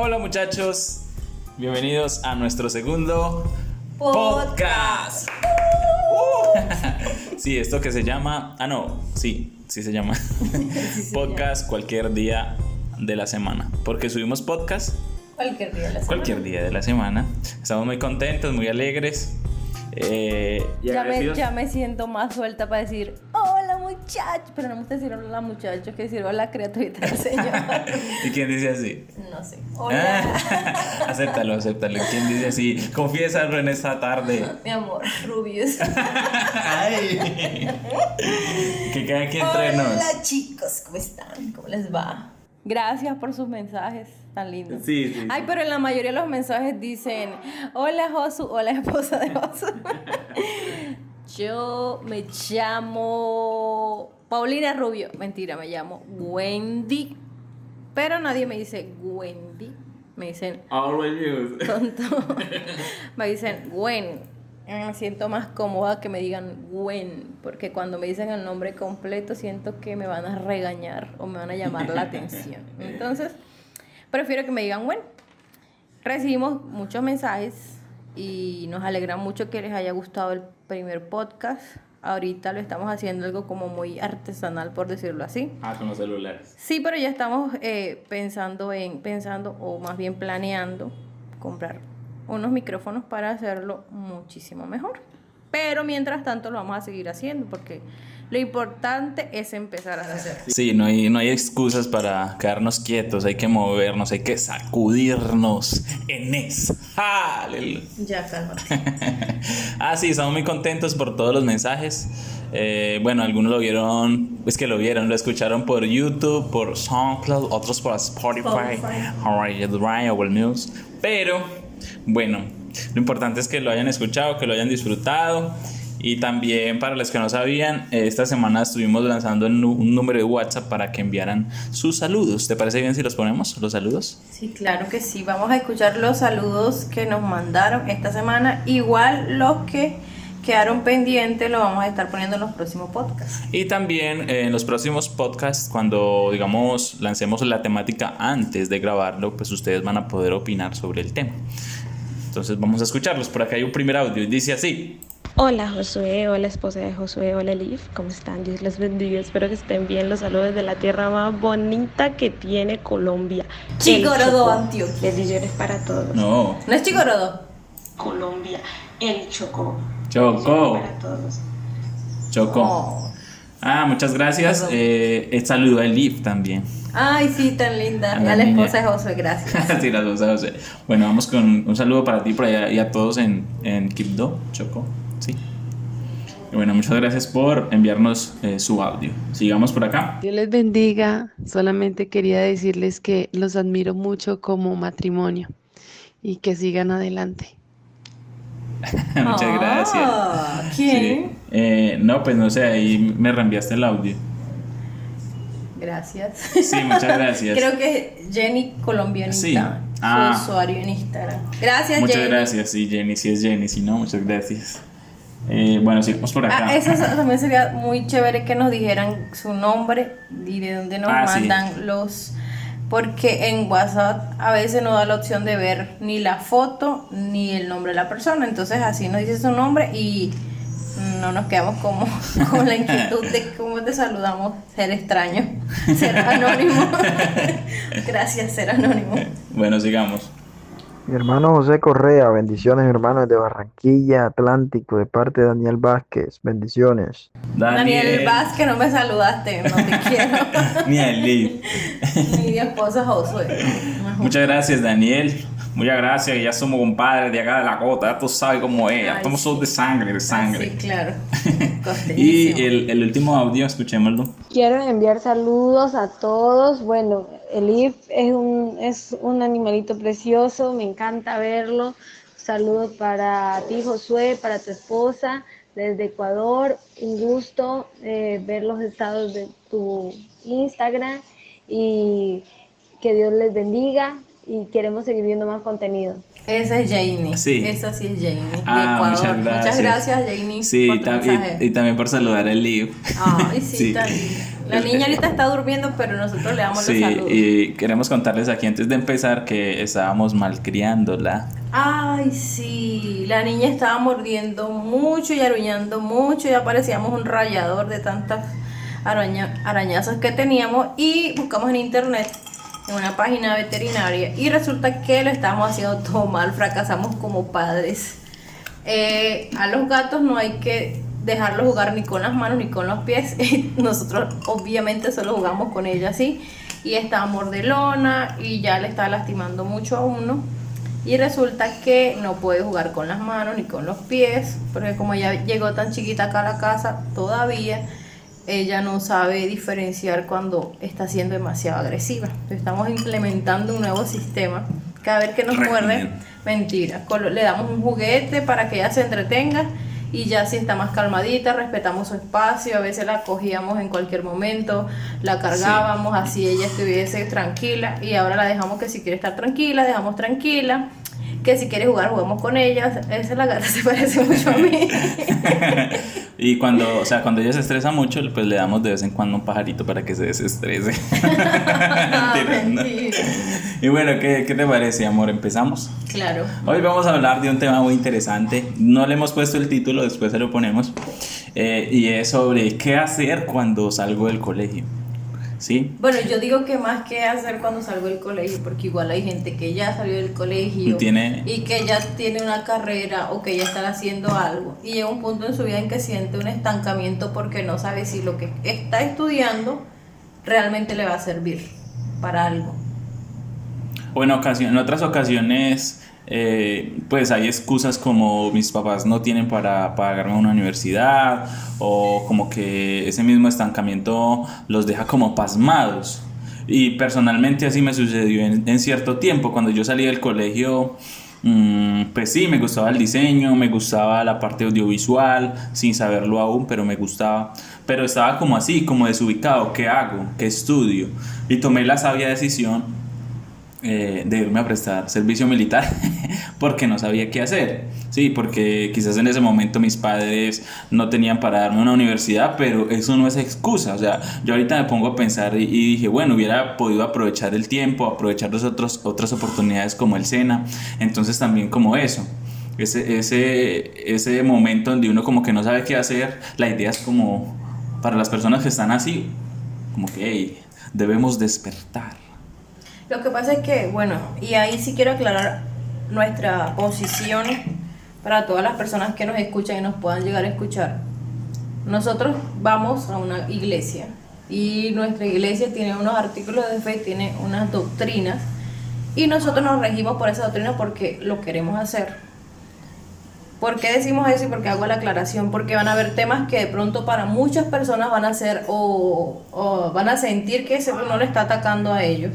Hola muchachos, bienvenidos a nuestro segundo podcast. Sí, esto que se llama, ah no, sí, sí se llama podcast cualquier día de la semana, porque subimos podcast Cualquier día de la semana. cualquier día de la semana. Estamos muy contentos, muy alegres. eh, me, ya me siento más suelta para decir hola muchachos, pero no me gusta decir hola muchachos, que decir hola criaturita del Señor. ¿Y quién dice así? No sé. Hola, Ah, acéptalo, acéptalo. ¿Quién dice así? Confiésalo en esta tarde. mi amor, Rubius. Ay. que quede aquí entre nos. Hola chicos, ¿cómo están? ¿Cómo les va? Gracias por sus mensajes tan lindos. Sí, sí. Ay, pero en la mayoría de los mensajes dicen, hola Josu, hola esposa de Josu. Yo me llamo Paulina Rubio. Mentira, me llamo Wendy. Pero nadie me dice Wendy. Me dicen Always use. tonto. me dicen Gwen. Me siento más cómoda que me digan Gwen, porque cuando me dicen el nombre completo siento que me van a regañar o me van a llamar la atención. Entonces, prefiero que me digan Gwen. Recibimos muchos mensajes y nos alegra mucho que les haya gustado el primer podcast. Ahorita lo estamos haciendo algo como muy artesanal, por decirlo así. Ah, con los celulares. Sí, pero ya estamos eh, pensando en, pensando, o más bien planeando, comprar unos micrófonos para hacerlo muchísimo mejor. Pero mientras tanto lo vamos a seguir haciendo porque lo importante es empezar a hacer. Sí, no hay, no hay excusas para quedarnos quietos, hay que movernos, hay que sacudirnos en esa. Aleluya. Ya, cálmate. ah, sí, estamos muy contentos por todos los mensajes. Eh, bueno, algunos lo vieron, es que lo vieron, lo escucharon por YouTube, por SoundCloud, otros por Spotify, Spotify. Alright, Right, News. Pero, bueno, lo importante es que lo hayan escuchado, que lo hayan disfrutado. Y también para los que no sabían, esta semana estuvimos lanzando un número de WhatsApp para que enviaran sus saludos. ¿Te parece bien si los ponemos, los saludos? Sí, claro que sí. Vamos a escuchar los saludos que nos mandaron esta semana. Igual los que quedaron pendientes lo vamos a estar poniendo en los próximos podcasts. Y también eh, en los próximos podcasts, cuando digamos lancemos la temática antes de grabarlo, pues ustedes van a poder opinar sobre el tema. Entonces vamos a escucharlos. Por acá hay un primer audio y dice así. Hola Josué, hola esposa de Josué, hola Elif, ¿cómo están? Dios los bendiga, espero que estén bien. Los saludos de la tierra más bonita que tiene Colombia. el Chicorodo, Chocó. Antioquia. Bendiciones para todos. No, ¿No es Chicorodo? Colombia, el Chocó. Chocó. Para todos. Choco. Oh. Ah, muchas gracias. Eh, eh, saludo a Elif también. Ay, sí, tan linda. A la A la esposa de Josué, gracias. sí, las dos, las dos. Bueno, vamos con un saludo para ti por allá y a todos en, en Quibdó, Choco. Sí. Y bueno, muchas gracias por enviarnos eh, su audio. Sigamos por acá. Dios les bendiga. Solamente quería decirles que los admiro mucho como matrimonio y que sigan adelante. muchas gracias. Ah, ¿Quién? Sí. Eh, no, pues no sé, ahí me reenviaste el audio. Gracias. Sí, muchas gracias. Creo que Jenny Colombianita, Sí. su Ah. usuario en Instagram. Gracias, Muchas Jenny. gracias, sí, Jenny, sí es Jenny, sí, no, muchas gracias. Eh, bueno, sigamos por acá. Ah, eso también sería muy chévere que nos dijeran su nombre y de dónde nos Ah, sí. mandan los. Porque en WhatsApp a veces no da la opción de ver ni la foto ni el nombre de la persona. Entonces así nos dice su nombre y no nos quedamos como con la inquietud de cómo te saludamos, ser extraño, ser anónimo. Gracias, ser anónimo. Bueno, sigamos. Mi hermano José Correa, bendiciones, mi hermano desde Barranquilla, Atlántico, de parte de Daniel Vázquez, bendiciones. Daniel Vázquez, no me saludaste, no te quiero. Ni a Eli. Ni mi esposa Josué. Muchas gracias, Daniel. Muchas gracias, ya somos compadres de acá de la cota, ya tú sabes cómo es, ya sí. todos de sangre, de sangre. Sí, claro. Y el, el último audio, escuchémoslo. Quiero enviar saludos a todos. Bueno, Elif es un, es un animalito precioso, me encanta verlo. Saludos para ti, Josué, para tu esposa. desde Ecuador. Un gusto eh, ver los estados de tu Instagram y que Dios les bendiga y queremos seguir viendo más contenido. Esa es Janie. Sí. Esa sí es Janie. de Ah, Ecuador. muchas gracias. Muchas gracias, Janie. Sí, por y, tu tam- mensaje. y- y también por saludar al Liv. Ay, sí, Sí. La niña ahorita está durmiendo, pero nosotros le damos Sí, los saludos. y queremos contarles aquí antes de empezar que estábamos malcriándola. Ay, sí, la niña estaba mordiendo mucho y aruñando mucho, ya parecíamos un rayador de tantas araña, arañazos que teníamos y buscamos en internet en una página veterinaria y resulta que lo estábamos haciendo todo mal, fracasamos como padres. Eh, a los gatos no hay que dejarlos jugar ni con las manos ni con los pies. Nosotros obviamente solo jugamos con ella así. Y estaba mordelona y ya le está lastimando mucho a uno. Y resulta que no puede jugar con las manos ni con los pies. Porque como ella llegó tan chiquita acá a la casa, todavía ella no sabe diferenciar cuando está siendo demasiado agresiva. Entonces, estamos implementando un nuevo sistema. Cada vez que nos muerde, mentira. Le damos un juguete para que ella se entretenga y ya si está más calmadita, respetamos su espacio, a veces la cogíamos en cualquier momento, la cargábamos, así ella estuviese tranquila y ahora la dejamos que si quiere estar tranquila, dejamos tranquila, que si quiere jugar, jugamos con ella, esa la gata se parece mucho a mí. Y cuando, o sea, cuando ella se estresa mucho, pues le damos de vez en cuando un pajarito para que se desestrese. Y bueno, ¿qué, ¿qué te parece, amor? ¿Empezamos? Claro. Hoy vamos a hablar de un tema muy interesante. No le hemos puesto el título, después se lo ponemos. Eh, y es sobre qué hacer cuando salgo del colegio. ¿Sí? Bueno, yo digo que más que hacer cuando salgo del colegio, porque igual hay gente que ya salió del colegio Tiene- y que ya tiene una carrera o que ya está haciendo algo y llega un punto en su vida en que siente un estancamiento porque no sabe si lo que está estudiando realmente le va a servir para algo. O en, ocasión, en otras ocasiones, eh, pues hay excusas como mis papás no tienen para pagarme una universidad o como que ese mismo estancamiento los deja como pasmados. Y personalmente así me sucedió en, en cierto tiempo, cuando yo salí del colegio, mm, pues sí, me gustaba el diseño, me gustaba la parte audiovisual, sin saberlo aún, pero me gustaba. Pero estaba como así, como desubicado, ¿qué hago? ¿Qué estudio? Y tomé la sabia decisión eh, de irme a prestar servicio militar porque no sabía qué hacer. Sí, porque quizás en ese momento mis padres no tenían para darme una universidad, pero eso no es excusa. O sea, yo ahorita me pongo a pensar y, dije, bueno, hubiera podido aprovechar el tiempo, aprovechar los otros, otras oportunidades como el SENA. Entonces también como eso. Ese, ese, ese momento donde uno como que no sabe qué hacer, la idea es como, para las personas que están así, como que debemos despertar. Lo que pasa es que, bueno, y ahí sí quiero aclarar nuestra posición para todas las personas que nos escuchan y nos puedan llegar a escuchar. Nosotros vamos a una iglesia y nuestra iglesia tiene unos artículos de fe, tiene unas doctrinas y nosotros nos regimos por esa doctrina porque lo queremos hacer. ¿Por qué decimos eso y por qué hago la aclaración? Porque van a haber temas que de pronto para muchas personas van a ser o, van a sentir que ese no le está atacando a ellos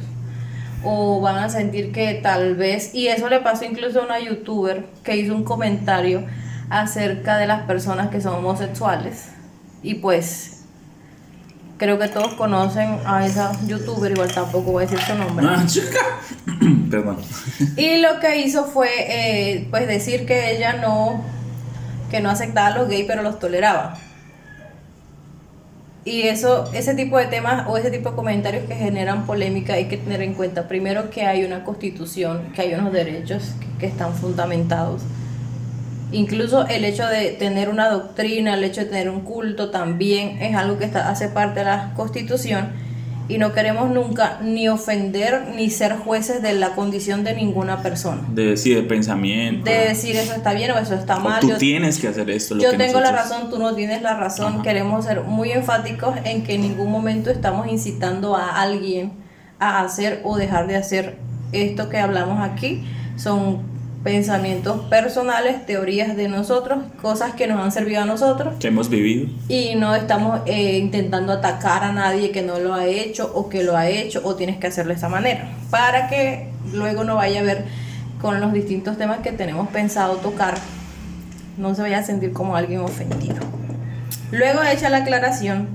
o van a sentir que tal vez, y eso le pasó incluso a una youtuber que hizo un comentario acerca de las personas que son homosexuales y pues creo que todos conocen a esa youtuber, igual tampoco voy a decir su nombre. Ah. Perdón. Y lo que hizo fue eh, pues decir que ella no que no aceptaba a los gays pero los toleraba. Y eso, ese tipo de temas o ese tipo de comentarios que generan polémica hay que tener en cuenta primero que hay una constitución, que hay unos derechos que, están fundamentados. Incluso el hecho de tener una doctrina, el hecho de tener un culto también es algo que está, hace parte de la constitución y no queremos nunca ni ofender ni ser jueces de la condición de ninguna persona. De, sí, de pensamiento. De decir eso está bien o eso está O mal. tú yo- tienes que hacer esto. lo yo que tengo la razón, tú no tienes la razón. Ajá. Queremos ser muy enfáticos en que en ningún momento estamos incitando a alguien a hacer o dejar de hacer esto que hablamos aquí. Son pensamientos personales, teorías de nosotros, cosas que nos han servido a nosotros Que hemos vivido. y no estamos eh, intentando atacar a nadie que no lo ha hecho o que lo ha hecho o tienes que hacerlo de esa manera para que luego no vaya a ver con los distintos temas que tenemos pensado tocar no se vaya a sentir como alguien ofendido. Luego hecha la aclaración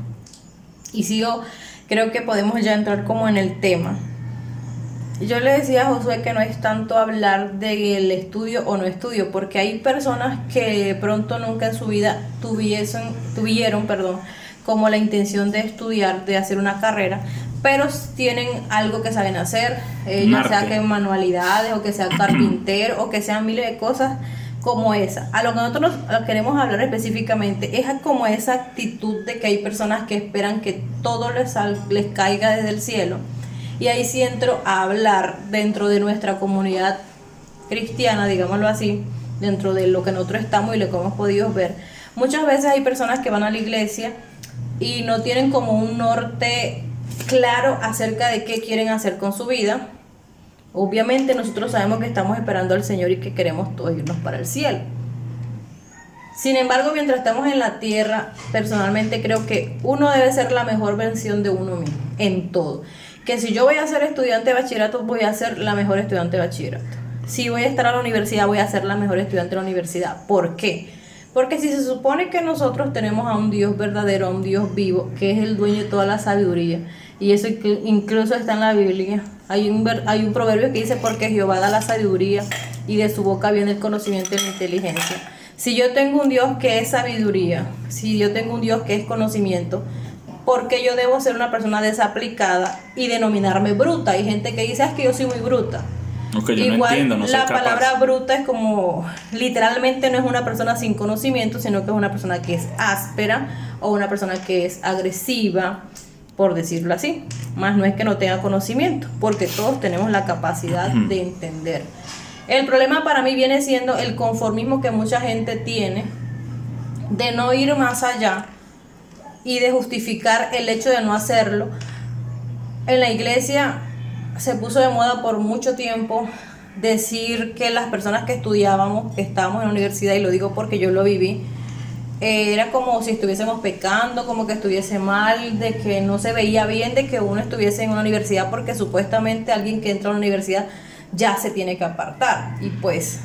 y sigo, creo que podemos ya entrar como en el tema. Yo le decía a Josué que no es tanto hablar del estudio o no estudio, porque hay personas que pronto nunca en su vida tuviesen, tuvieron perdón, como la intención de estudiar, de hacer una carrera, pero tienen algo que saben hacer, eh, ya sea que manualidades o que sea carpintero o que sean miles de cosas como esa. A lo que nosotros queremos hablar específicamente es como esa actitud de que hay personas que esperan que todo les, les caiga desde el cielo. Y ahí sí entro a hablar dentro de nuestra comunidad cristiana, digámoslo así, dentro de lo que nosotros estamos y lo que hemos podido ver. Muchas veces hay personas que van a la iglesia y no tienen como un norte claro acerca de qué quieren hacer con su vida. Obviamente nosotros sabemos que estamos esperando al Señor y que queremos todos irnos para el cielo. Sin embargo, mientras estamos en la tierra, personalmente creo que uno debe ser la mejor versión de uno mismo, en todo. Que si yo voy a ser estudiante de bachillerato, voy a ser la mejor estudiante de bachillerato. Si voy a estar a la universidad, voy a ser la mejor estudiante de la universidad. ¿Por qué? Porque si se supone que nosotros tenemos a un Dios verdadero, a un Dios vivo, que es el dueño de toda la sabiduría, y eso incluso está en la Biblia, hay un, hay un proverbio que dice, porque Jehová da la sabiduría y de su boca viene el conocimiento y la inteligencia. Si yo tengo un Dios que es sabiduría, si yo tengo un Dios que es conocimiento, ¿por qué yo debo ser una persona desaplicada y denominarme bruta? Hay gente que dice, ah, es que yo soy muy bruta. Igual la palabra bruta es como literalmente no es una persona sin conocimiento, sino que es una persona que es áspera o una persona que es agresiva, por decirlo así. Más no es que no tenga conocimiento, porque todos tenemos la capacidad de entender. El problema para mí viene siendo el conformismo que mucha gente tiene de no ir más allá y de justificar el hecho de no hacerlo. En la iglesia se puso de moda por mucho tiempo decir que las personas que estudiábamos, que estábamos en la universidad, y lo digo porque yo lo viví, eh, era como si estuviésemos pecando, como que estuviese mal, de que no se veía bien de que uno estuviese en una universidad porque supuestamente alguien que entra a la universidad ya se tiene que apartar. Y pues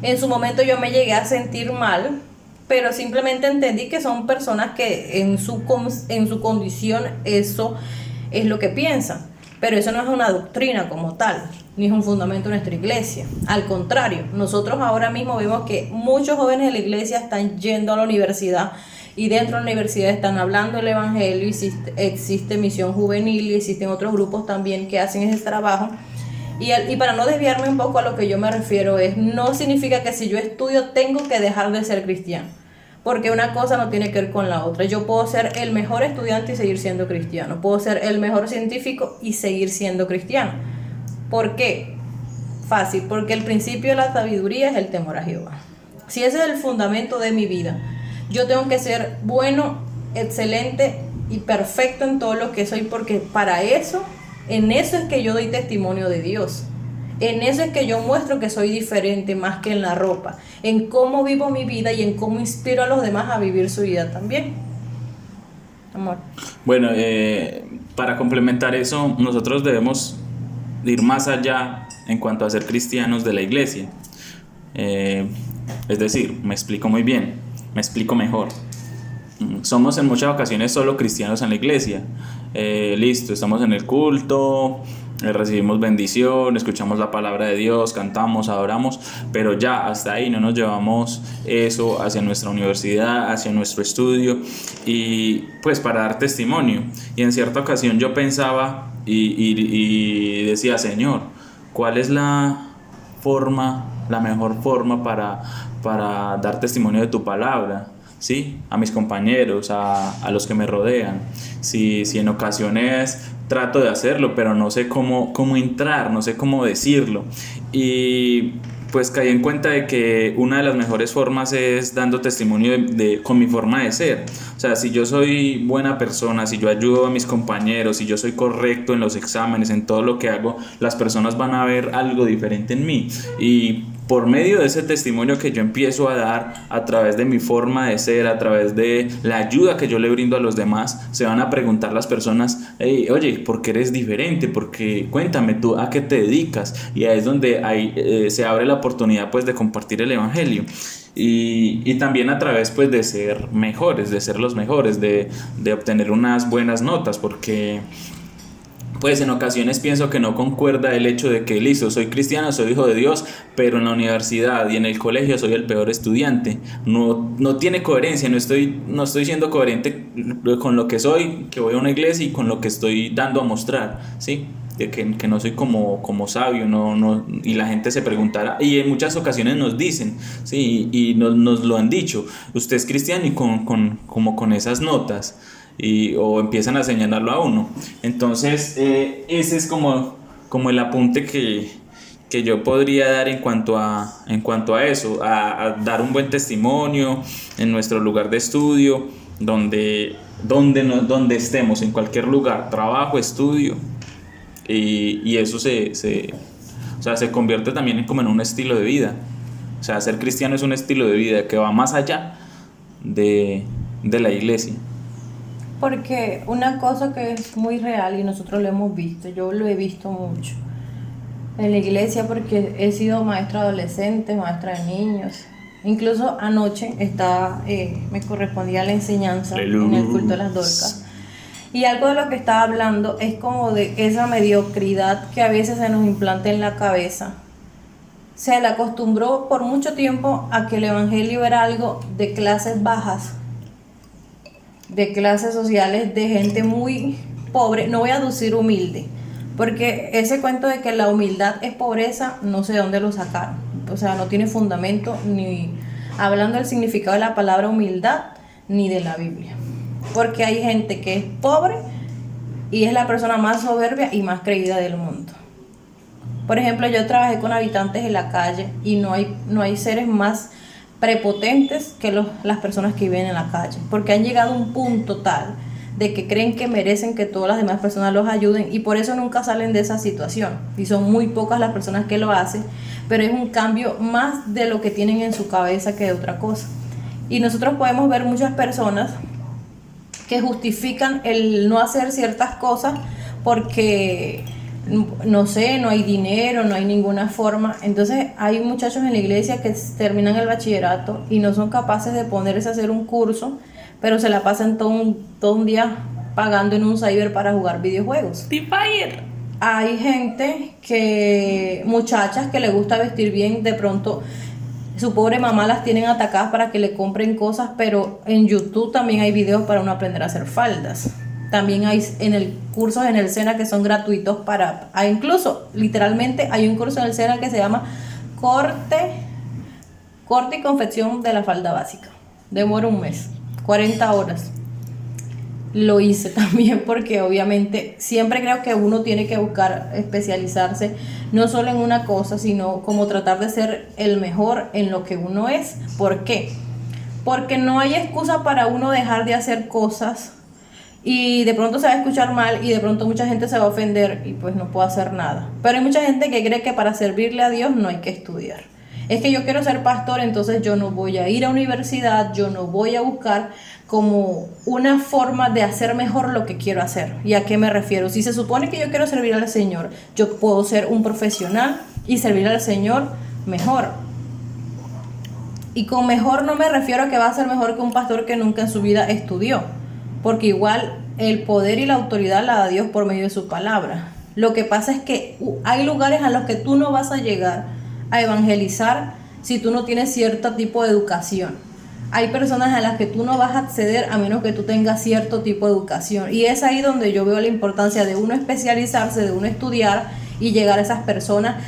en su momento yo me llegué a sentir mal, pero simplemente entendí que son personas que en su, en su condición eso es lo que piensan. Pero eso no es una doctrina como tal, ni es un fundamento de nuestra iglesia. Al contrario, nosotros ahora mismo vemos que muchos jóvenes de la iglesia están yendo a la universidad y dentro de la universidad están hablando el evangelio, existe, existe misión juvenil y existen otros grupos también que hacen ese trabajo. Y, para no desviarme un poco a lo que yo me refiero es, no significa que si yo estudio tengo que dejar de ser cristiano porque una cosa no tiene que ver con la otra. Yo puedo ser el mejor estudiante y seguir siendo cristiano. Puedo ser el mejor científico y seguir siendo cristiano. ¿Por qué? Fácil, porque el principio de la sabiduría es el temor a Jehová. Si ese es el fundamento de mi vida, yo tengo que ser bueno, excelente y perfecto en todo lo que soy, porque para eso, en eso es que yo doy testimonio de Dios. En eso es que yo muestro que soy diferente más que en la ropa, en cómo vivo mi vida y en cómo inspiro a los demás a vivir su vida también. Amor. Bueno, eh, para complementar eso, nosotros debemos ir más allá en cuanto a ser cristianos de la iglesia. Eh, es decir, me explico muy bien, me explico mejor. Mm, somos en muchas ocasiones solo cristianos en la iglesia. Eh, listo, estamos en el culto, eh, recibimos bendición, escuchamos la palabra de Dios, cantamos, adoramos, pero ya hasta ahí no nos llevamos eso hacia nuestra universidad, hacia nuestro estudio y pues para dar testimonio. Y en cierta ocasión yo pensaba y, decía, Señor, ¿cuál es la forma, la mejor forma para, para dar testimonio de tu palabra? ¿Sí? a mis compañeros, a, a, los que me rodean. Si, si en ocasiones trato de hacerlo, pero no sé cómo, cómo entrar, no sé cómo decirlo. Y pues caí en cuenta de que una de las mejores formas es dando testimonio de, con mi forma de ser. O sea, si yo soy buena persona, si yo ayudo a mis compañeros, si yo soy correcto en los exámenes, en todo lo que hago, las personas van a ver algo diferente en mí. Y por medio de ese testimonio que yo empiezo a dar a través de mi forma de ser, a través de la ayuda que yo le brindo a los demás, se van a preguntar las personas, oye, ¿por qué eres diferente? Porque cuéntame tú a qué te dedicas. Y ahí es donde eh, se abre la oportunidad pues de compartir el Evangelio. Y, también a través pues de ser mejores, de ser los mejores, de obtener unas buenas notas, porque pues en ocasiones pienso que no concuerda el hecho de que, listo, soy cristiano, soy hijo de Dios, pero en la universidad y en el colegio soy el peor estudiante. No, no tiene coherencia, no estoy, no estoy siendo coherente con lo que soy, que voy a una iglesia y con lo que estoy dando a mostrar, ¿sí? De que, que no soy como, como sabio, no, no, y la gente se preguntará, y en muchas ocasiones nos dicen, ¿sí? Y nos, nos lo han dicho, usted es cristiano y con, con, como con esas notas o empiezan a señalarlo a uno. Entonces, eh, ese es como, como el apunte que, que, yo podría dar en cuanto a, en cuanto a eso, a, dar un buen testimonio en nuestro lugar de estudio, donde, donde, no, donde estemos, en cualquier lugar, trabajo, estudio, y, y eso se, se, o sea, se convierte también como en un estilo de vida. O sea, ser cristiano es un estilo de vida que va más allá de, de la iglesia. Porque una cosa que es muy real y nosotros lo hemos visto, yo lo he visto mucho en la iglesia porque he sido maestra adolescente, maestra de niños. Incluso anoche estaba, eh, me correspondía la enseñanza en el culto de las dorcas. Y algo de lo que estaba hablando es como de esa mediocridad que a veces se nos implanta en la cabeza. Se le acostumbró por mucho tiempo a que el Evangelio era algo de clases bajas, de clases sociales, de gente muy pobre, no voy a decir humilde, porque ese cuento de que la humildad es pobreza, no sé de dónde lo sacaron, o sea, no tiene fundamento ni hablando del significado de la palabra humildad, ni de la Biblia, porque hay gente que es pobre y es la persona más soberbia y más creída del mundo. Por ejemplo, yo trabajé con habitantes en la calle y no hay, no hay seres más prepotentes que los, las personas que viven en la calle, porque han llegado a un punto tal de que creen que merecen que todas las demás personas los ayuden y por eso nunca salen de esa situación. Y son muy pocas las personas que lo hacen, pero es un cambio más de lo que tienen en su cabeza que de otra cosa. Y nosotros podemos ver muchas personas que justifican el no hacer ciertas cosas porque no sé, no hay dinero, no hay ninguna forma. Entonces hay muchachos en la iglesia que terminan el bachillerato y no son capaces de ponerse a hacer un curso, pero se la pasan todo un, todo un día pagando en un cyber para jugar videojuegos. Fire. Hay gente que, muchachas que le gusta vestir bien, de pronto su pobre mamá las tienen atacadas para que le compren cosas, pero en YouTube también hay videos para uno aprender a hacer faldas. También hay en el cursos en el SENA que son gratuitos para, hay incluso literalmente hay un curso en el SENA que se llama corte, corte y confección de la falda básica. Demora un mes, 40 horas. Lo hice también porque obviamente siempre creo que uno tiene que buscar especializarse no solo en una cosa, sino como tratar de ser el mejor en lo que uno es. ¿Por qué? Porque no hay excusa para uno dejar de hacer cosas y de pronto se va a escuchar mal y de pronto mucha gente se va a ofender y pues no puedo hacer nada. Pero hay mucha gente que cree que para servirle a Dios no hay que estudiar. Es que yo quiero ser pastor, entonces yo no voy a ir a universidad, yo no voy a buscar como una forma de hacer mejor lo que quiero hacer. ¿Y a qué me refiero? Si se supone que yo quiero servir al Señor, yo puedo ser un profesional y servir al Señor mejor. Y con mejor no me refiero a que va a ser mejor que un pastor que nunca en su vida estudió porque igual el poder y la autoridad la da Dios por medio de su palabra. Lo que pasa es que hay lugares a los que tú no vas a llegar a evangelizar si tú no tienes cierto tipo de educación. Hay personas a las que tú no vas a acceder a menos que tú tengas cierto tipo de educación. Y es ahí donde yo veo la importancia de uno especializarse, de uno estudiar y llegar a esas personas.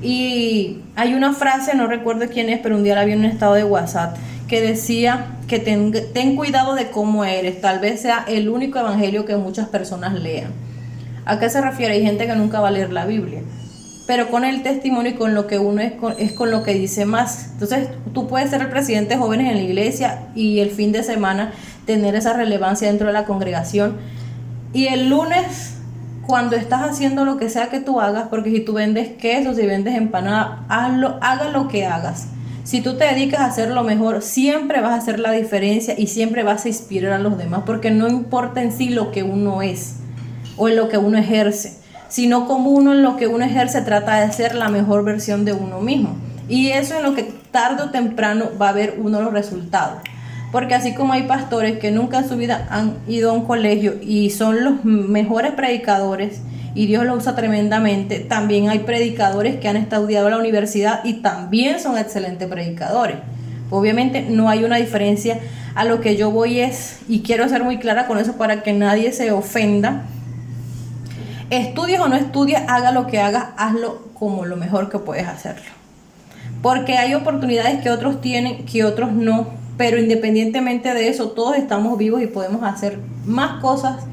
Y hay una frase, no recuerdo quién es, pero un día la vi en un estado de WhatsApp, que decía que ten, cuidado de cómo eres, tal vez sea el único evangelio que muchas personas lean. ¿A qué se refiere? Hay gente que nunca va a leer la Biblia, pero con el testimonio y con lo que uno es con, es con lo que dice más. Entonces tú puedes ser el presidente de jóvenes en la iglesia y el fin de semana tener esa relevancia dentro de la congregación y el lunes cuando estás haciendo lo que sea que tú hagas, porque si tú vendes queso, si vendes empanada, hazlo, haga lo que hagas si tú te dedicas a hacer lo mejor, siempre vas a hacer la diferencia y siempre vas a inspirar a los demás, porque no importa en sí lo que uno es o en lo que uno ejerce, sino como uno en lo que uno ejerce trata de ser la mejor versión de uno mismo. Y eso es lo que tarde o temprano va a haber uno los resultados. Porque así como hay pastores que nunca en su vida han ido a un colegio y son los mejores predicadores y Dios los usa tremendamente, también hay predicadores que han estudiado en la universidad y también son excelentes predicadores. Obviamente no hay una diferencia. A lo que yo voy es, y quiero ser muy clara con eso para que nadie se ofenda, estudies o no estudies, haga lo que hagas, hazlo como lo mejor que puedes hacerlo. Porque hay oportunidades que otros tienen, que otros no, pero independientemente de eso, todos estamos vivos y podemos hacer más cosas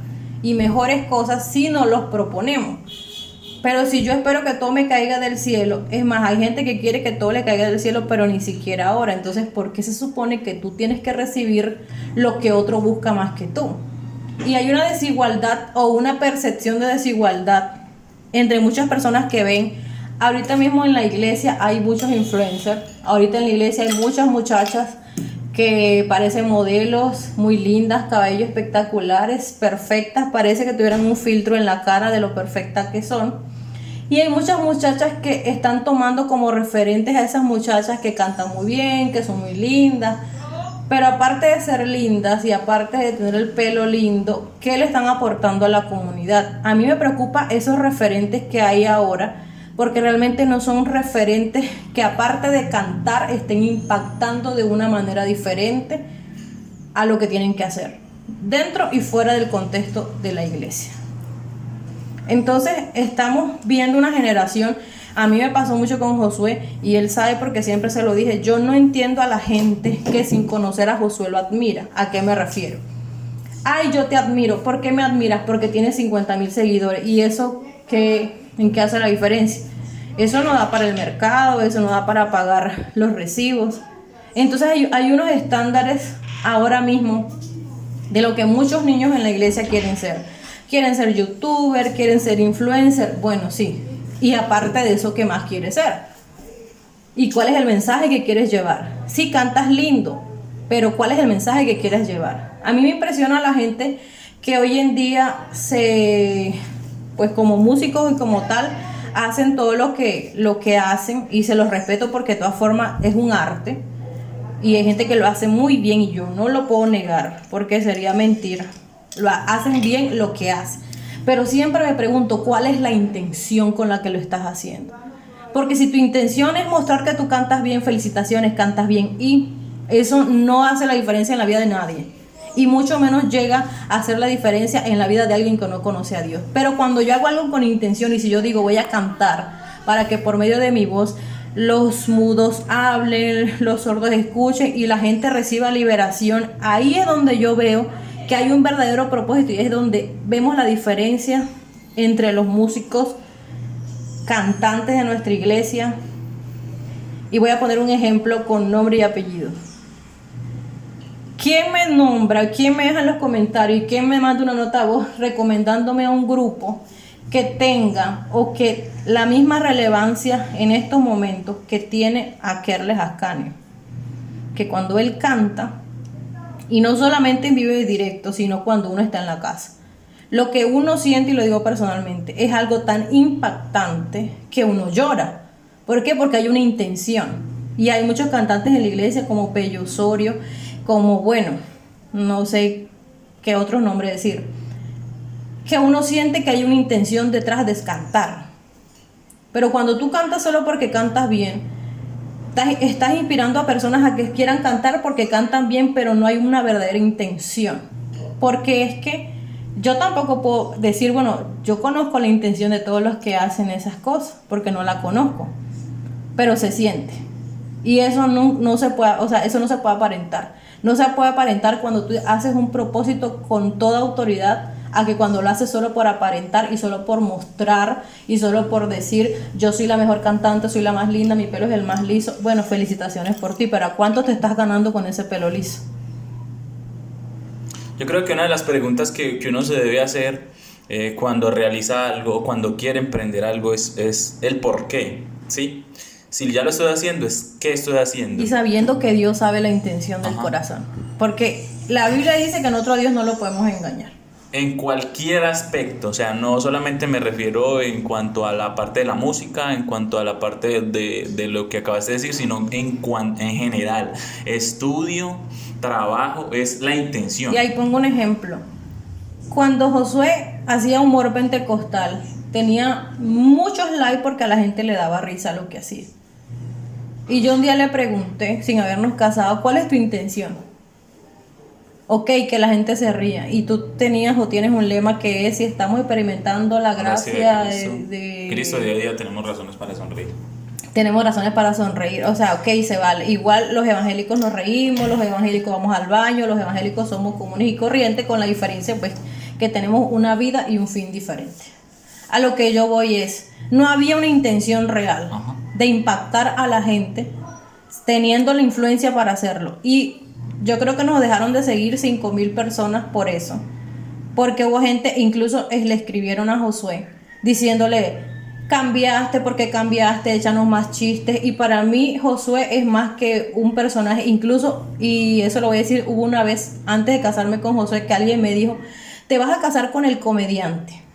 y mejores cosas si nos los proponemos. Pero si yo espero que todo me caiga del cielo, es más, hay gente que quiere que todo le caiga del cielo, pero ni siquiera ahora. Entonces, ¿por qué se supone que tú tienes que recibir lo que otro busca más que tú? Y hay una desigualdad o una percepción de desigualdad entre muchas personas que ven. Ahorita mismo en la iglesia hay muchos influencers. Ahorita en la iglesia hay muchas muchachas que parecen modelos muy lindas, cabellos espectaculares, perfectas, parece que tuvieran un filtro en la cara de lo perfectas que son. Y hay muchas muchachas que están tomando como referentes a esas muchachas que cantan muy bien, que son muy lindas. Pero aparte de ser lindas y aparte de tener el pelo lindo, ¿qué le están aportando a la comunidad? A mí me preocupa esos referentes que hay ahora porque realmente no son referentes que aparte de cantar estén impactando de una manera diferente a lo que tienen que hacer, dentro y fuera del contexto de la iglesia. Entonces estamos viendo una generación, a mí me pasó mucho con Josué y él sabe porque siempre se lo dije, yo no entiendo a la gente que sin conocer a Josué lo admira. ¿A qué me refiero? Ay, yo te admiro. ¿Por qué me admiras? Porque tienes 50 mil seguidores. ¿Y eso qué, en qué hace la diferencia? Eso no da para el mercado, eso no da para pagar los recibos. Entonces hay, unos estándares ahora mismo de lo que muchos niños en la iglesia quieren ser. Quieren ser youtuber, quieren ser influencer. Bueno, sí. Y aparte de eso, ¿qué más quieres ser? ¿Y cuál es el mensaje que quieres llevar? Sí, cantas lindo, pero ¿cuál es el mensaje que quieres llevar? A mí me impresiona la gente que hoy en día se, pues como músicos y como tal, hacen todo lo que, lo que hacen y se los respeto porque de todas formas es un arte y hay gente que lo hace muy bien y yo no lo puedo negar porque sería mentira. Lo hacen bien lo que hacen. Pero siempre me pregunto cuál es la intención con la que lo estás haciendo. Porque si tu intención es mostrar que tú cantas bien, felicitaciones, cantas bien y eso no hace la diferencia en la vida de nadie y mucho menos llega a hacer la diferencia en la vida de alguien que no conoce a Dios. Pero cuando yo hago algo con intención y si yo digo voy a cantar para que por medio de mi voz los mudos hablen, los sordos escuchen y la gente reciba liberación, ahí es donde yo veo que hay un verdadero propósito y es donde vemos la diferencia entre los músicos cantantes de nuestra iglesia. Y voy a poner un ejemplo con nombre y apellido. ¿Quién me nombra? ¿Quién me deja en los comentarios? ¿Y quién me manda una nota a voz recomendándome a un grupo que tenga o que la misma relevancia en estos momentos que tiene a Kerles Ascanio? Que cuando él canta, y no solamente en vivo y directo, sino cuando uno está en la casa. Lo que uno siente, y lo digo personalmente, es algo tan impactante que uno llora. ¿Por qué? Porque hay una intención. Y hay muchos cantantes en la iglesia como Pello Osorio como, bueno, no sé qué otro nombre decir, que uno siente que hay una intención detrás de cantar. Pero cuando tú cantas solo porque cantas bien, estás, inspirando a personas a que quieran cantar porque cantan bien, pero no hay una verdadera intención. Porque es que yo tampoco puedo decir, bueno, yo conozco la intención de todos los que hacen esas cosas, porque no la conozco, pero se siente. Y eso no, no se puede, o sea, eso no se puede aparentar. No se puede aparentar cuando tú haces un propósito con toda autoridad a que cuando lo haces solo por aparentar y solo por mostrar y solo por decir yo soy la mejor cantante, soy la más linda, mi pelo es el más liso. Bueno, felicitaciones por ti, pero ¿a cuánto te estás ganando con ese pelo liso? Yo creo que una de las preguntas que, uno se debe hacer eh, cuando realiza algo, cuando quiere emprender algo, es, es el por qué, ¿sí? Si ya lo estoy haciendo, es qué estoy haciendo. Y sabiendo que Dios sabe la intención del corazón. Porque la Biblia dice que en otro Dios no lo podemos engañar. en cualquier aspecto, o sea, no solamente me refiero en cuanto a la parte de la música, en cuanto a la parte de, de lo que acabas de decir, sino en, en general. Estudio, trabajo, es la intención. Y ahí pongo un ejemplo. Cuando Josué hacía humor pentecostal, tenía muchos likes porque a la gente le daba risa lo que hacía. Y yo un día le pregunté, sin habernos casado, ¿cuál es tu intención? Ok, que la gente se ría. Y tú tenías o tienes un lema que es si estamos experimentando la gracia de Cristo. de, de- Cristo día a día tenemos razones para sonreír. tenemos razones para sonreír. O sea, ok, se vale. Igual los evangélicos nos reímos, los evangélicos vamos al baño, los evangélicos somos comunes y corrientes, con la diferencia, pues, que tenemos una vida y un fin diferente. A lo que yo voy es, no había una intención real Ajá. De impactar a la gente teniendo la influencia para hacerlo. Y yo creo que nos dejaron de seguir 5 mil personas por eso. Porque hubo gente, incluso le escribieron a Josué, diciéndole, cambiaste, porque cambiaste? Échanos más chistes. Y para mí Josué es más que un personaje, incluso, y eso lo voy a decir, hubo una vez antes de casarme con Josué que alguien me dijo, te vas a casar con el comediante.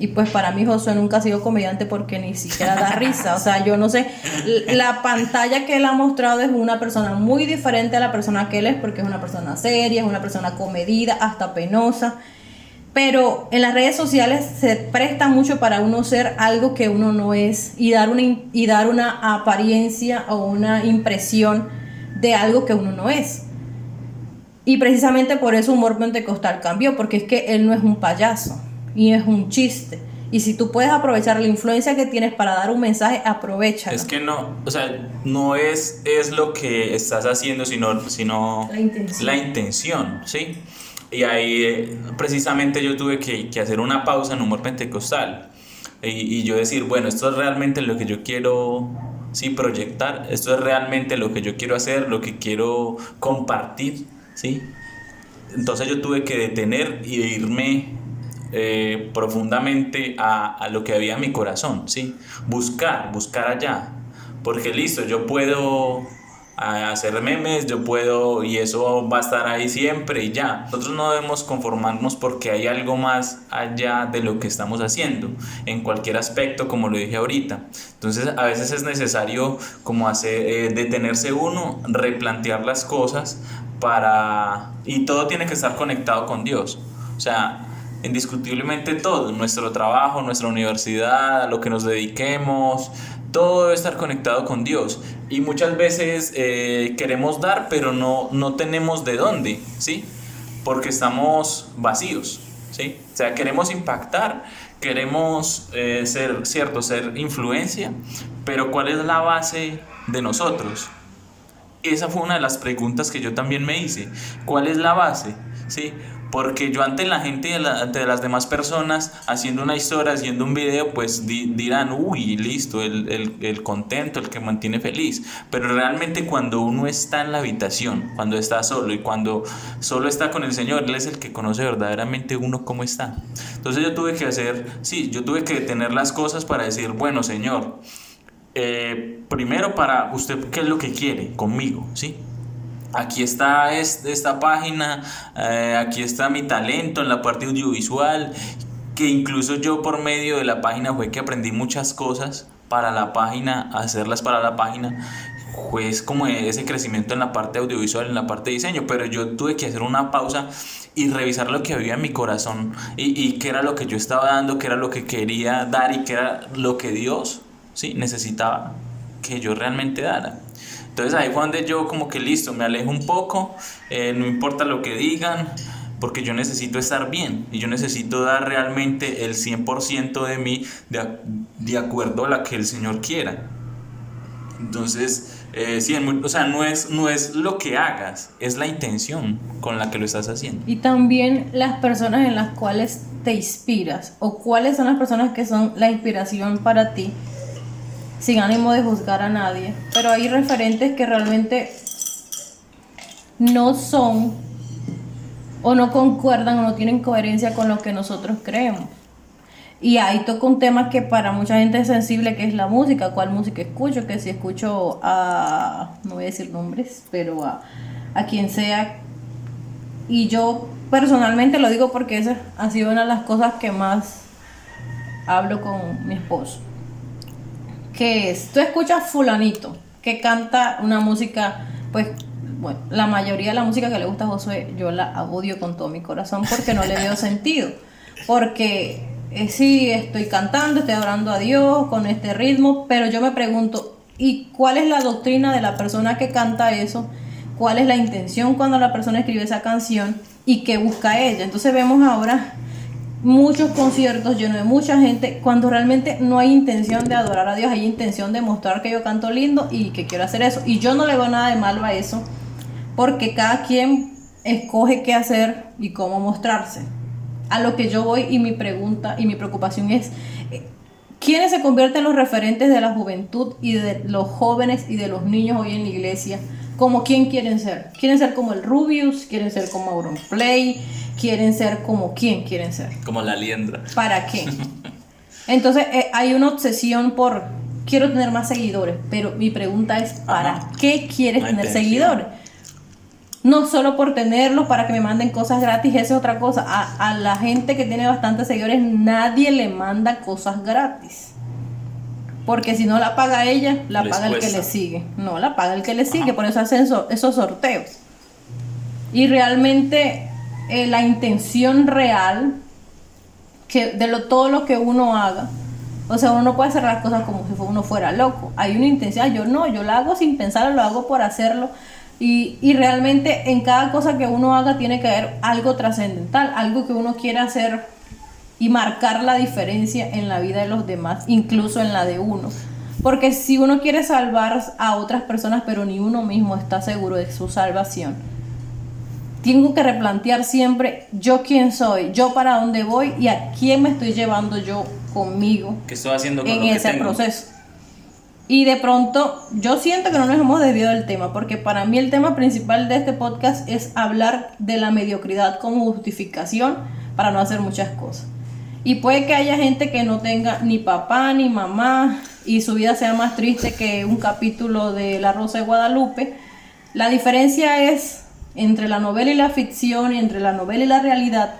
Y pues para mí Josué nunca ha sido comediante porque ni siquiera da risa. O sea, yo no sé, la pantalla que él ha mostrado es una persona muy diferente a la persona que él es porque es una persona seria, es una persona comedida, hasta penosa. Pero en las redes sociales se presta mucho para uno ser algo que uno no es y dar una, y dar una apariencia o una impresión de algo que uno no es. Y precisamente por eso Humor Pentecostal cambió, porque es que él no es un payaso y es un chiste. Y si tú puedes aprovechar la influencia que tienes para dar un mensaje, aprovecha. Es que no, o sea, no es, es lo que estás haciendo, sino, sino La intención. la intención, ¿sí? Y ahí eh, precisamente yo tuve que, que hacer una pausa en humor pentecostal y, y yo decir, bueno, esto es realmente lo que yo quiero, sí, proyectar, esto es realmente lo que yo quiero hacer, lo que quiero compartir, ¿sí? Entonces yo tuve que detener y irme eh, profundamente a, a lo que había en mi corazón, ¿sí? Buscar, buscar allá. Porque listo, yo puedo a- hacer memes, yo puedo, y eso va a estar ahí siempre y ya. Nosotros no debemos conformarnos porque hay algo más allá de lo que estamos haciendo, en cualquier aspecto, como lo dije ahorita. Entonces, a veces es necesario como hacer, eh, detenerse uno, replantear las cosas para... Y todo tiene que estar conectado con Dios. O sea, indiscutiblemente todo, nuestro trabajo, nuestra universidad, lo que nos dediquemos, todo debe estar conectado con Dios. Y muchas veces eh, queremos dar, pero no, no tenemos de dónde, ¿sí? Porque estamos vacíos, ¿sí? O sea, queremos impactar, queremos eh, ser, cierto, ser influencia, pero ¿cuál es la base de nosotros? Esa fue una de las preguntas que yo también me hice. ¿Cuál es la base? ¿Sí? Porque yo ante la gente, y ante las demás personas, haciendo una historia, haciendo un video, pues di- dirán, uy, listo, el, el, contento, el que mantiene feliz. Pero realmente cuando uno está en la habitación, cuando está solo y cuando solo está con el Señor, Él es el que conoce verdaderamente uno cómo está. Entonces yo tuve que hacer, sí, yo tuve que detener las cosas para decir, bueno, Señor, eh, primero para usted qué es lo que quiere conmigo, ¿sí? Aquí está es- esta página, eh, aquí está mi talento en la parte audiovisual, que incluso yo por medio de la página fue que aprendí muchas cosas para la página, hacerlas para la página, pues como ese crecimiento en la parte audiovisual, en la parte de diseño, pero yo tuve que hacer una pausa y revisar lo que había en mi corazón y, y qué era lo que yo estaba dando, qué era lo que quería dar y qué era lo que Dios sí necesitaba que yo realmente dara. Entonces ahí fue donde yo como que listo, me alejo un poco, eh, no importa lo que digan, porque yo necesito estar bien y yo necesito dar realmente el 100% de mí de, de acuerdo a la que el Señor quiera. Entonces, eh, sí, o sea, no es, no es lo que hagas, es la intención con la que lo estás haciendo. Y también las personas en las cuales te inspiras o cuáles son las personas que son la inspiración para ti, sin ánimo de juzgar a nadie. Pero hay referentes que realmente no son o no concuerdan o no tienen coherencia con lo que nosotros creemos. Y ahí toca un tema que para mucha gente es sensible, que es la música. ¿Cuál música escucho? Que si escucho a, no voy a decir nombres, pero a, a quien sea. Y yo personalmente lo digo porque esa ha sido una de las cosas que más hablo con mi esposo. Que es, tú escuchas fulanito que canta una música, pues, bueno, la mayoría de la música que le gusta a Josué, yo la odio con todo mi corazón porque no le veo sentido. Porque eh, sí, estoy cantando, estoy orando a Dios con este ritmo, pero yo me pregunto, ¿y cuál es la doctrina de la persona que canta eso? ¿Cuál es la intención cuando la persona escribe esa canción? ¿Y qué busca ella? Entonces vemos ahora muchos conciertos llenos de mucha gente cuando realmente no hay intención de adorar a Dios, hay intención de mostrar que yo canto lindo y que quiero hacer eso. Y yo no le veo nada de malo a eso, porque cada quien escoge qué hacer y cómo mostrarse a lo que yo voy y mi pregunta y mi preocupación es, eh, ¿quiénes se convierten en los referentes de la juventud y de los jóvenes y de los niños hoy en la iglesia? ¿Como quién quieren ser? ¿Quieren ser como el Rubius? ¿Quieren ser como Auronplay? ¿Quieren ser como quién quieren ser? Como la liendra. ¿Para qué? Entonces eh, hay una obsesión por quiero tener más seguidores, pero mi pregunta es ¿para qué quieres tener seguidores? no solo por tenerlos para que me manden cosas gratis, eso es otra cosa. A, la gente que tiene bastantes seguidores nadie le manda cosas gratis. Porque si no la paga ella, la paga el que le sigue. No, la paga el que le sigue, por eso hacen esos sorteos. Y realmente eh, la intención real que de lo, todo lo que uno haga, o sea, uno no puede hacer las cosas como si uno fuera loco. Hay una intención, yo no, yo la hago sin pensar, lo hago por hacerlo y, y, realmente en cada cosa que uno haga tiene que haber algo trascendental, algo que uno quiera hacer y marcar la diferencia en la vida de los demás, incluso en la de uno. Porque si uno quiere salvar a otras personas, pero ni uno mismo está seguro de su salvación, tengo que replantear siempre yo quién soy, yo para dónde voy y a quién me estoy llevando yo conmigo. ¿Qué estoy haciendo en ese proceso? Y de pronto, yo siento que no nos hemos desviado del tema, porque para mí el tema principal de este podcast es hablar de la mediocridad como justificación para no hacer muchas cosas. Y puede que haya gente que no tenga ni papá ni mamá y su vida sea más triste que un capítulo de La Rosa de Guadalupe. La diferencia es entre la novela y la ficción, entre la novela y la realidad,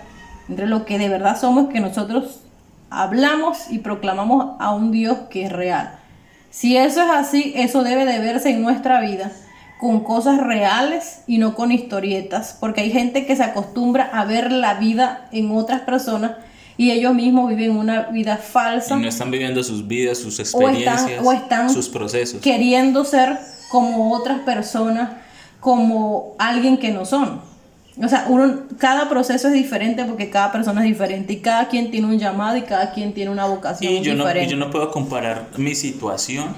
entre lo que de verdad somos, que nosotros hablamos y proclamamos a un Dios que es real. Si eso es así, eso debe de verse en nuestra vida con cosas reales y no con historietas, porque hay gente que se acostumbra a ver la vida en otras personas y ellos mismos viven una vida falsa. Y no están viviendo sus vidas, sus experiencias, o están, sus procesos. Queriendo ser como otras personas, como alguien que no son. O sea, uno, cada proceso es diferente porque cada persona es diferente y cada quien tiene un llamado y cada quien tiene una vocación y yo diferente. No, y yo no puedo comparar mi situación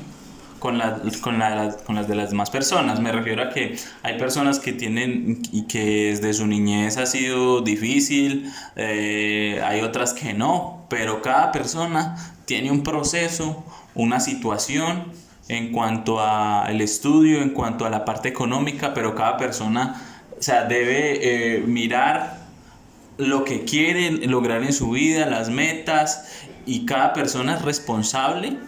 con, la, con, la, con las de las demás personas. Me refiero a que hay personas que tienen y que desde su niñez ha sido difícil, eh, hay otras que no, pero cada persona tiene un proceso, una situación en cuanto al estudio, en cuanto a la parte económica, pero cada persona o sea, debe eh, mirar lo que quiere lograr en su vida, las metas, y cada persona es responsable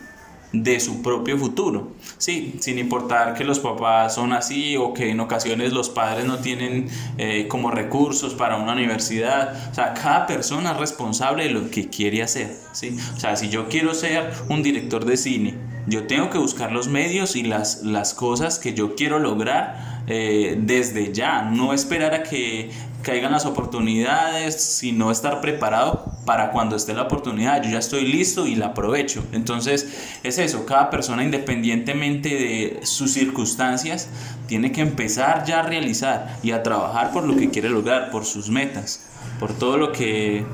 de su propio futuro. Sí, sin importar que los papás son así o que en ocasiones los padres no tienen eh, como recursos para una universidad. O sea, cada persona es responsable de lo que quiere hacer. ¿sí? O sea, si yo quiero ser un director de cine, yo tengo que buscar los medios y las, las cosas que yo quiero lograr eh, desde ya, no esperar a que caigan las oportunidades, sino estar preparado para cuando esté la oportunidad. Yo ya estoy listo y la aprovecho. Entonces es eso, cada persona independientemente de sus circunstancias tiene que empezar ya a realizar y a trabajar por lo que quiere lograr, por sus metas, por todo lo que,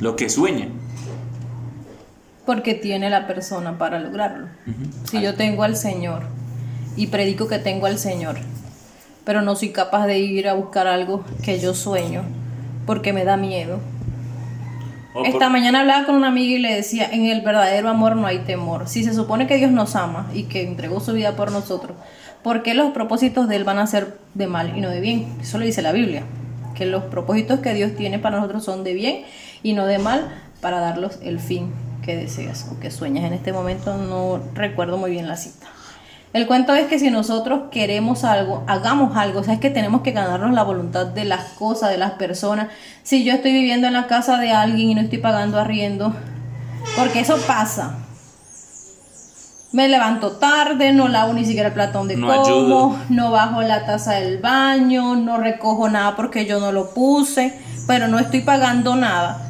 lo que sueña. Porque tiene la persona para lograrlo. Si yo tengo al Señor y predico que tengo al Señor, pero no soy capaz de ir a buscar algo que yo sueño porque me da miedo. Esta mañana hablaba con una amiga y le decía, en el verdadero amor no hay temor. Si se supone que Dios nos ama y que entregó su vida por nosotros, ¿por qué los propósitos de Él van a ser de mal y no de bien? Eso lo dice la Biblia, que los propósitos que Dios tiene para nosotros son de bien y no de mal para darlos el fin que deseas o que sueñas. En este momento no recuerdo muy bien la cita. El cuento es que si nosotros queremos algo, hagamos algo. O sea, es que tenemos que ganarnos la voluntad de las cosas, de las personas. Si yo estoy viviendo en la casa de alguien y no estoy pagando arriendo, porque eso pasa. Me levanto tarde, no lavo ni siquiera el platón de No como, ayudo. no bajo la taza del baño, no recojo nada porque yo no lo puse, pero no estoy pagando nada.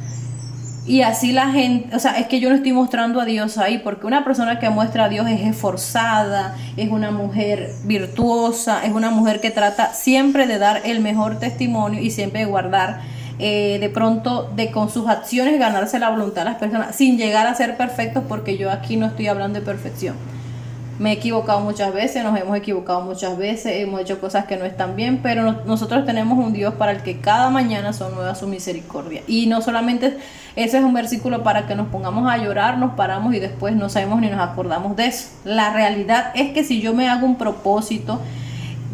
Y así la gente, o sea, es que yo no estoy mostrando a Dios ahí, porque una persona que muestra a Dios es esforzada, es una mujer virtuosa, es una mujer que trata siempre de dar el mejor testimonio y siempre de guardar, eh, de pronto, de con sus acciones ganarse la voluntad de las personas, sin llegar a ser perfectos, porque yo aquí no estoy hablando de perfección. Me he equivocado muchas veces, nos hemos equivocado muchas veces, hemos hecho cosas que no están bien, pero no- nosotros tenemos un Dios para el que cada mañana son nuevas su misericordia. Y no solamente ese es un versículo para que nos pongamos a llorar, nos paramos y después no sabemos ni nos acordamos de eso. La realidad es que si yo me hago un propósito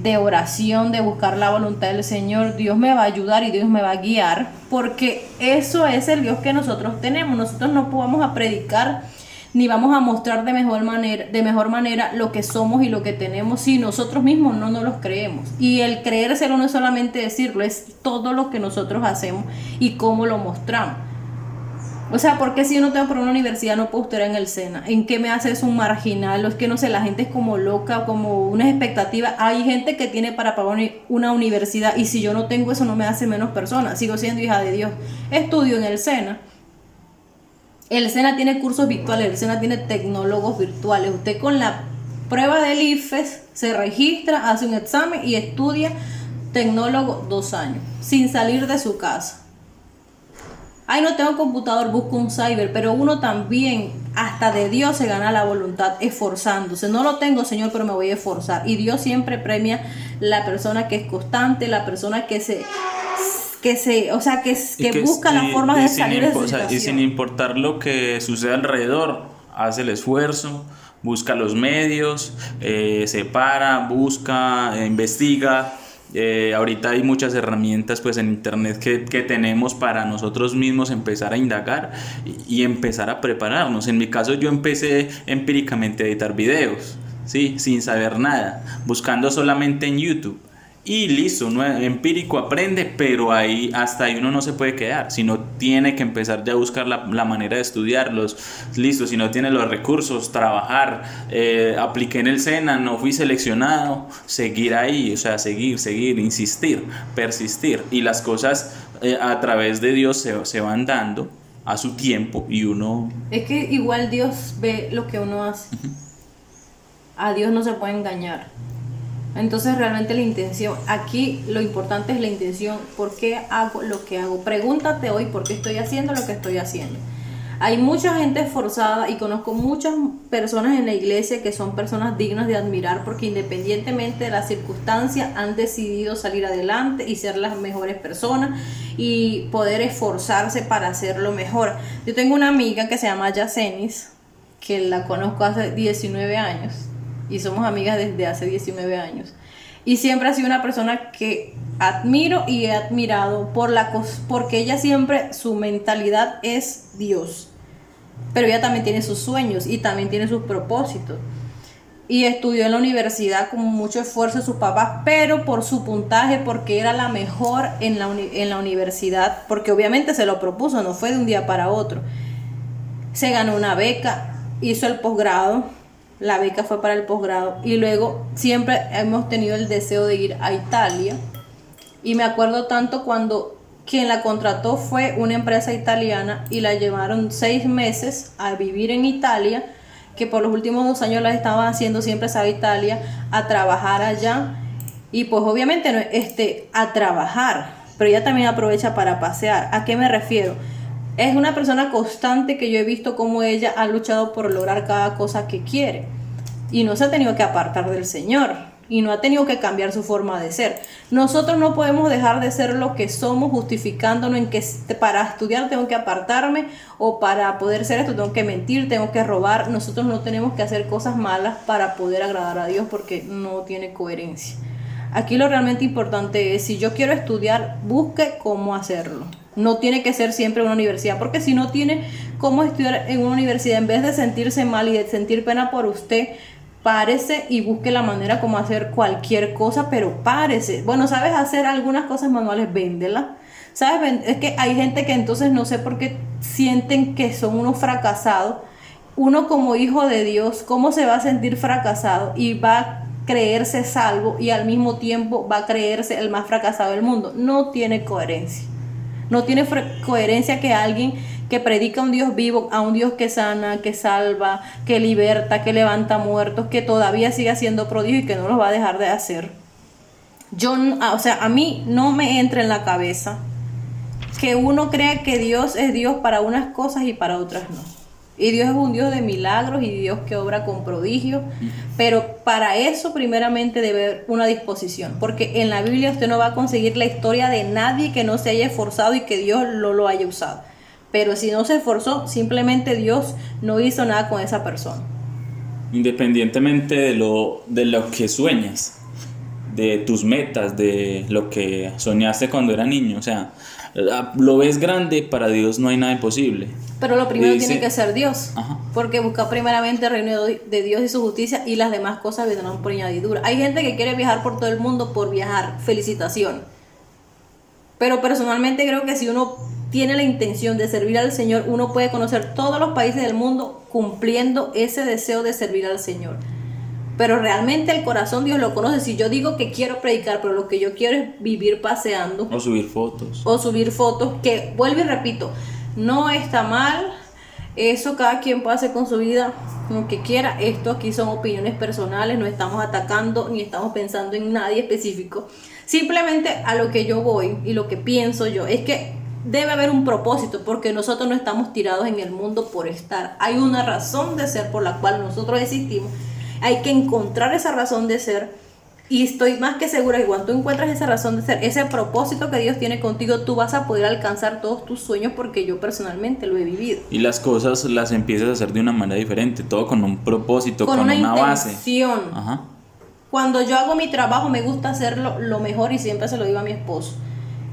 de oración, de buscar la voluntad del Señor, Dios me va a ayudar y Dios me va a guiar, porque eso es el Dios que nosotros tenemos. Nosotros no vamos a predicar ni vamos a mostrar de mejor manera, de mejor manera lo que somos y lo que tenemos si nosotros mismos no nos los creemos. Y el creérselo no es solamente decirlo, es todo lo que nosotros hacemos y cómo lo mostramos. O sea, ¿por qué si yo no tengo por una universidad no puedo estudiar en el SENA? ¿En qué me hace eso un marginal? O es que no sé, la gente es como loca, como una expectativa. Hay gente que tiene para pagar una universidad y si yo no tengo eso no me hace menos persona. Sigo siendo hija de Dios. Estudio en el SENA. El SENA tiene cursos virtuales, el SENA tiene tecnólogos virtuales. Usted con la prueba del IFES se registra, hace un examen y estudia tecnólogo dos años, sin salir de su casa. Ay, no tengo computador, busco un cyber, pero uno también, hasta de Dios se gana la voluntad esforzándose. No lo tengo, Señor, pero me voy a esforzar. Y Dios siempre premia la persona que es constante, la persona que se, que se, o sea, que, busca y- las formas de salir de su sea, Y sin situación. importar lo que sucede alrededor, hace el esfuerzo, busca los medios, eh, se para, busca, eh, investiga. Eh, ahorita hay muchas herramientas pues en internet que, que tenemos para nosotros mismos empezar a indagar y, y empezar a prepararnos. En mi caso yo empecé empíricamente a editar videos, ¿sí? sin saber nada, buscando solamente en YouTube. Y listo, uno empírico aprende, pero ahí hasta ahí uno no se puede quedar, sino tiene que empezar ya a buscar la, la manera de estudiarlos. Listo, si no tiene los recursos, trabajar, eh, apliqué en el SENA, no fui seleccionado, seguir ahí, o sea, seguir, seguir, insistir, persistir. Y las cosas eh, a través de Dios se, se van dando a su tiempo y uno Es que igual Dios ve lo que uno hace. A Dios no se puede engañar. Entonces realmente la intención, aquí lo importante es la intención, ¿por qué hago lo que hago? Pregúntate hoy por qué estoy haciendo lo que estoy haciendo. Hay mucha gente esforzada y conozco muchas personas en la iglesia que son personas dignas de admirar porque independientemente de las circunstancias han decidido salir adelante y ser las mejores personas y poder esforzarse para hacerlo mejor. Yo tengo una amiga que se llama Yacenis, que la conozco hace 19 años y somos amigas desde hace 19 años. Y siempre ha sido una persona que admiro y he admirado por la porque ella siempre su mentalidad es Dios. Pero ella también tiene sus sueños y también tiene sus propósitos. Y estudió en la universidad con mucho esfuerzo de sus papás, pero por su puntaje, porque era la mejor en la, en la universidad, porque obviamente se lo propuso, no fue de un día para otro. Se ganó una beca, hizo el posgrado, la beca fue para el posgrado y luego siempre hemos tenido el deseo de ir a Italia. Y me acuerdo tanto cuando quien la contrató fue una empresa italiana y la llevaron seis meses a vivir en Italia que por los últimos dos años la estaban haciendo siempre a Italia a trabajar allá. Y pues obviamente no, este a trabajar pero ella también aprovecha para pasear. ¿a qué me refiero? Es una persona constante que yo he visto como ella ha luchado por lograr cada cosa que quiere y no se ha tenido que apartar del Señor y no ha tenido que cambiar su forma de ser. Nosotros no podemos dejar de ser lo que somos justificándonos en que para estudiar tengo que apartarme o para poder ser esto tengo que mentir, tengo que robar. Nosotros no tenemos que hacer cosas malas para poder agradar a Dios porque no tiene coherencia. Aquí lo realmente importante es, si yo quiero estudiar, busque cómo hacerlo. No tiene que ser siempre una universidad, porque si no tiene cómo estudiar en una universidad, en vez de sentirse mal y de sentir pena por usted, párese y busque la manera como hacer cualquier cosa, pero párese. Bueno, sabes hacer algunas cosas manuales, véndela. ¿Sabes? Es que hay gente que entonces no sé por qué sienten que son unos fracasados. Uno como hijo de Dios, ¿cómo se va a sentir fracasado? Y va a creerse salvo y al mismo tiempo va a creerse el más fracasado del mundo. No tiene coherencia. No tiene coherencia que alguien que predica a un Dios vivo, a un Dios que sana, que salva, que liberta, que levanta muertos, que todavía sigue haciendo prodigios y que no los va a dejar de hacer. Yo, o sea, a mí no me entra en la cabeza que uno cree que Dios es Dios para unas cosas y para otras no. Y Dios es un Dios de milagros y Dios que obra con prodigios. Pero para eso primeramente debe haber una disposición. Porque en la Biblia usted no va a conseguir la historia de nadie que no se haya esforzado y que Dios no lo haya usado. Pero si no se esforzó, simplemente Dios no hizo nada con esa persona. Independientemente de lo, de lo que sueñas, de tus metas, de lo que soñaste cuando era niño. O sea, lo ves grande, para Dios no hay nada imposible. Pero lo primero tiene que ser Dios. Porque busca primeramente el reino de Dios y su justicia y las demás cosas vendrán por añadidura. Hay gente que quiere viajar por todo el mundo por viajar. Felicitación. Pero personalmente creo que si uno tiene la intención de servir al Señor, uno puede conocer todos los países del mundo cumpliendo ese deseo de servir al Señor. Pero realmente el corazón Dios lo conoce. Si yo digo que quiero predicar, pero lo que yo quiero es vivir paseando. O subir fotos. O subir fotos, que vuelvo y repito, no está mal. Eso cada quien puede hacer con su vida lo que quiera. Esto aquí son opiniones personales, no estamos atacando ni estamos pensando en nadie específico. Simplemente a lo que yo voy y lo que pienso yo es que debe haber un propósito, porque nosotros no estamos tirados en el mundo por estar. Hay una razón de ser por la cual nosotros existimos. Hay que encontrar esa razón de ser. Y estoy más que segura que cuando tú encuentras esa razón de ser, ese propósito que Dios tiene contigo, tú vas a poder alcanzar todos tus sueños porque yo personalmente lo he vivido. Y las cosas las empiezas a hacer de una manera diferente, todo con un propósito, con, una, una base. Ajá. Cuando yo hago mi trabajo me gusta hacerlo lo mejor y siempre se lo digo a mi esposo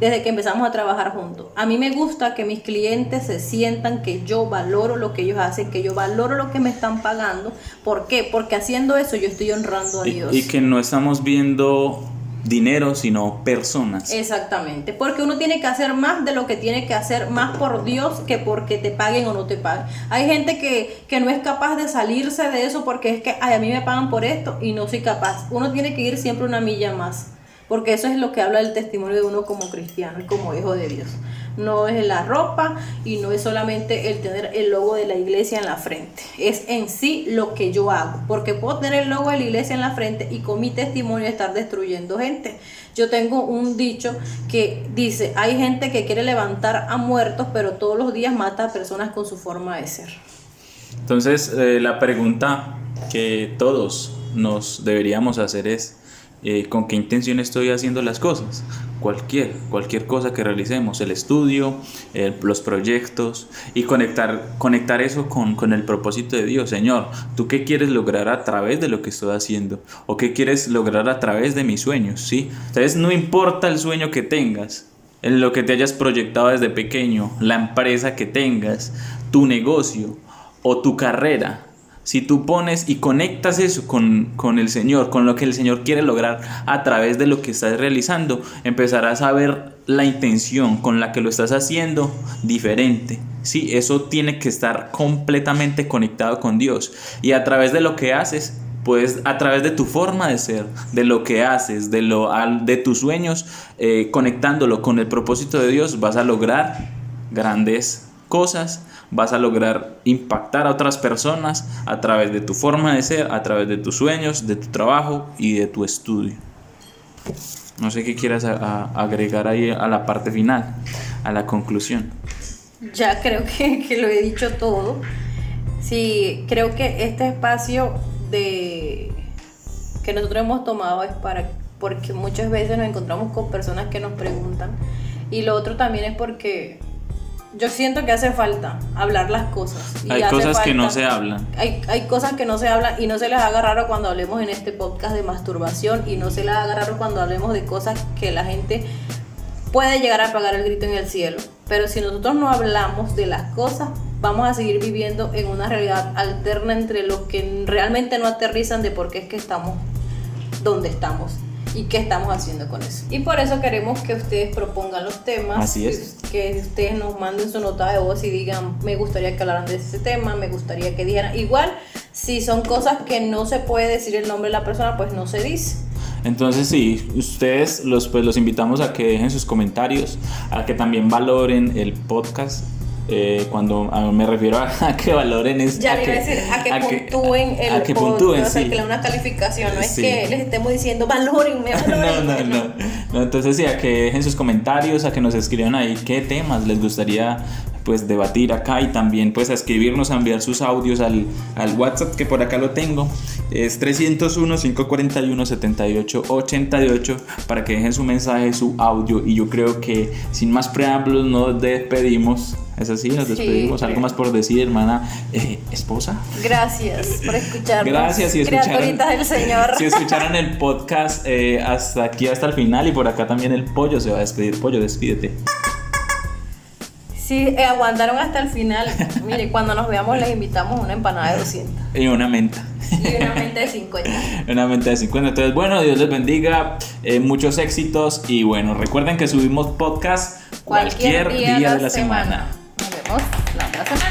desde que empezamos a trabajar juntos. A mí me gusta que mis clientes se sientan que yo valoro lo que ellos hacen, que yo valoro lo que me están pagando. ¿Por qué? Porque haciendo eso yo estoy honrando a Dios. Y, que no estamos viendo dinero, sino personas. Exactamente, porque uno tiene que hacer más de lo que tiene que hacer, más por Dios que porque te paguen o no te paguen. Hay gente que, que no es capaz de salirse de eso porque es que a mí me pagan por esto y no soy capaz. Uno tiene que ir siempre una milla más porque eso es lo que habla el testimonio de uno como cristiano y como hijo de Dios. No es la ropa y no es solamente el tener el logo de la iglesia en la frente, es en sí lo que yo hago, porque puedo tener el logo de la iglesia en la frente y con mi testimonio estar destruyendo gente. Yo tengo un dicho que dice, hay gente que quiere levantar a muertos, pero todos los días mata a personas con su forma de ser. Entonces, eh, la pregunta que todos nos deberíamos hacer es, eh, con qué intención estoy haciendo las cosas. Cualquier, cualquier cosa que realicemos, el estudio, los proyectos y conectar, conectar eso con, con, el propósito de Dios. Señor, ¿tú qué quieres lograr a través de lo que estoy haciendo? ¿O qué quieres lograr a través de mis sueños? ¿Sí? Entonces no importa el sueño que tengas, en lo que te hayas proyectado desde pequeño, la empresa que tengas, tu negocio o tu carrera, si tú pones y conectas eso con, el Señor, con lo que el Señor quiere lograr a través de lo que estás realizando, empezarás a ver la intención con la que lo estás haciendo diferente. Sí, eso tiene que estar completamente conectado con Dios. Y a través de lo que haces, pues a través de tu forma de ser, de lo que haces, de, lo, de tus sueños, eh, conectándolo con el propósito de Dios, vas a lograr grandes cosas vas a lograr impactar a otras personas a través de tu forma de ser, a través de tus sueños, de tu trabajo y de tu estudio. No sé qué quieras agregar ahí a la parte final, a la conclusión. Ya creo que, que, lo he dicho todo. Sí, creo que este espacio de que nosotros hemos tomado es para porque muchas veces nos encontramos con personas que nos preguntan y lo otro también es porque yo siento que hace falta hablar las cosas. hay cosas que no se hablan. Hay, hay cosas que no se hablan y no se les haga raro cuando hablemos en este podcast de masturbación y no se les haga raro cuando hablemos de cosas que la gente puede llegar a pagar el grito en el cielo. Pero si nosotros no hablamos de las cosas, vamos a seguir viviendo en una realidad alterna entre los que realmente no aterrizan de por qué es que estamos donde estamos y qué estamos haciendo con eso. Y por eso queremos que ustedes propongan los temas. Así es. Que, que ustedes nos manden su nota de voz y digan, me gustaría que hablaran de este tema, me gustaría que dijeran. Igual, si son cosas que no se puede decir el nombre de la persona, pues no se dice. Entonces sí, ustedes los, pues, los invitamos a que dejen sus comentarios, a que también valoren el podcast. Eh, cuando a- me refiero a, a que valoren es Ya a le iba a decir, a que puntúen el a que puntúen, o sea, sí. que le una calificación, no es Sí. que les estemos diciendo valórenme, No, valórenme. no, no, no. Entonces sí, a que dejen sus comentarios, a que nos escriban ahí qué temas les gustaría pues debatir acá y también pues a escribirnos, a enviar sus audios al, al WhatsApp que por acá lo tengo. Es 301-541-7888 para que dejen su mensaje, su audio y yo creo que sin más preámbulos nos despedimos. Es así, nos Sí, despedimos. Algo más por decir, hermana eh, esposa. Gracias por escucharnos. Gracias y escucharon, del Señor. si escucharon el podcast eh, hasta aquí, hasta el final y por acá también el pollo se va a despedir. Pollo, despídete. Si eh, aguantaron hasta el final, mire, cuando nos veamos les invitamos una empanada de 200 Y una menta. y una mente de 50. Una menta de 50. Entonces, bueno, Dios les bendiga. eh, muchos éxitos. Y bueno, recuerden que subimos podcast cualquier, día, de la semana. Vemos la semana.